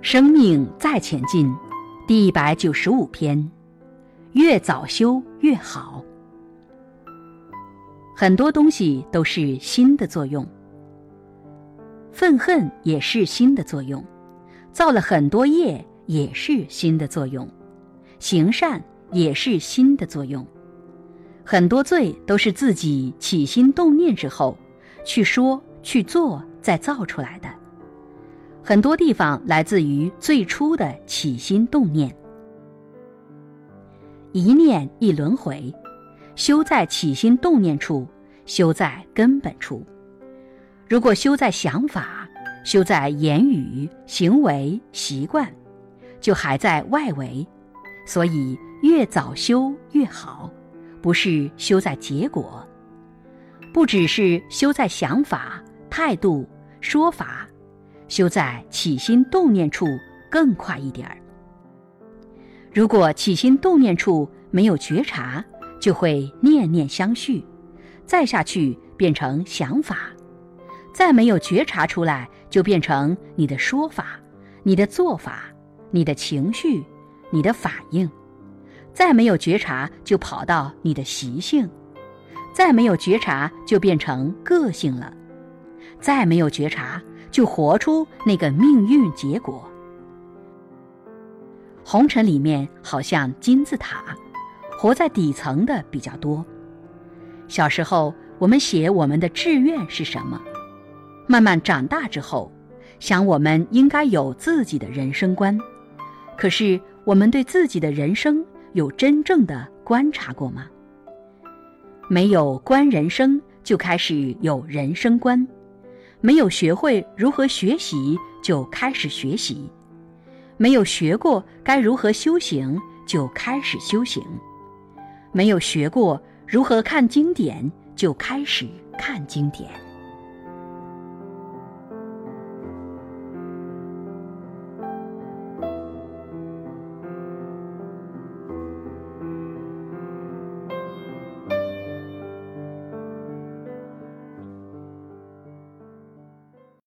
生命再前进，第一百九十五篇，越早修越好。很多东西都是心的作用，愤恨也是心的作用，造了很多业也是心的作用，行善也是心的作用，很多罪都是自己起心动念之后，去说去做再造出来的。很多地方来自于最初的起心动念，一念一轮回，修在起心动念处，修在根本处。如果修在想法，修在言语、行为、习惯，就还在外围。所以越早修越好，不是修在结果，不只是修在想法、态度、说法。修在起心动念处更快一点儿。如果起心动念处没有觉察，就会念念相续，再下去变成想法，再没有觉察出来，就变成你的说法、你的做法、你的情绪、你的反应，再没有觉察就跑到你的习性，再没有觉察就变成个性了，再没有觉察。就活出那个命运结果。红尘里面好像金字塔，活在底层的比较多。小时候我们写我们的志愿是什么，慢慢长大之后，想我们应该有自己的人生观。可是我们对自己的人生有真正的观察过吗？没有观人生，就开始有人生观。没有学会如何学习就开始学习，没有学过该如何修行就开始修行，没有学过如何看经典就开始看经典。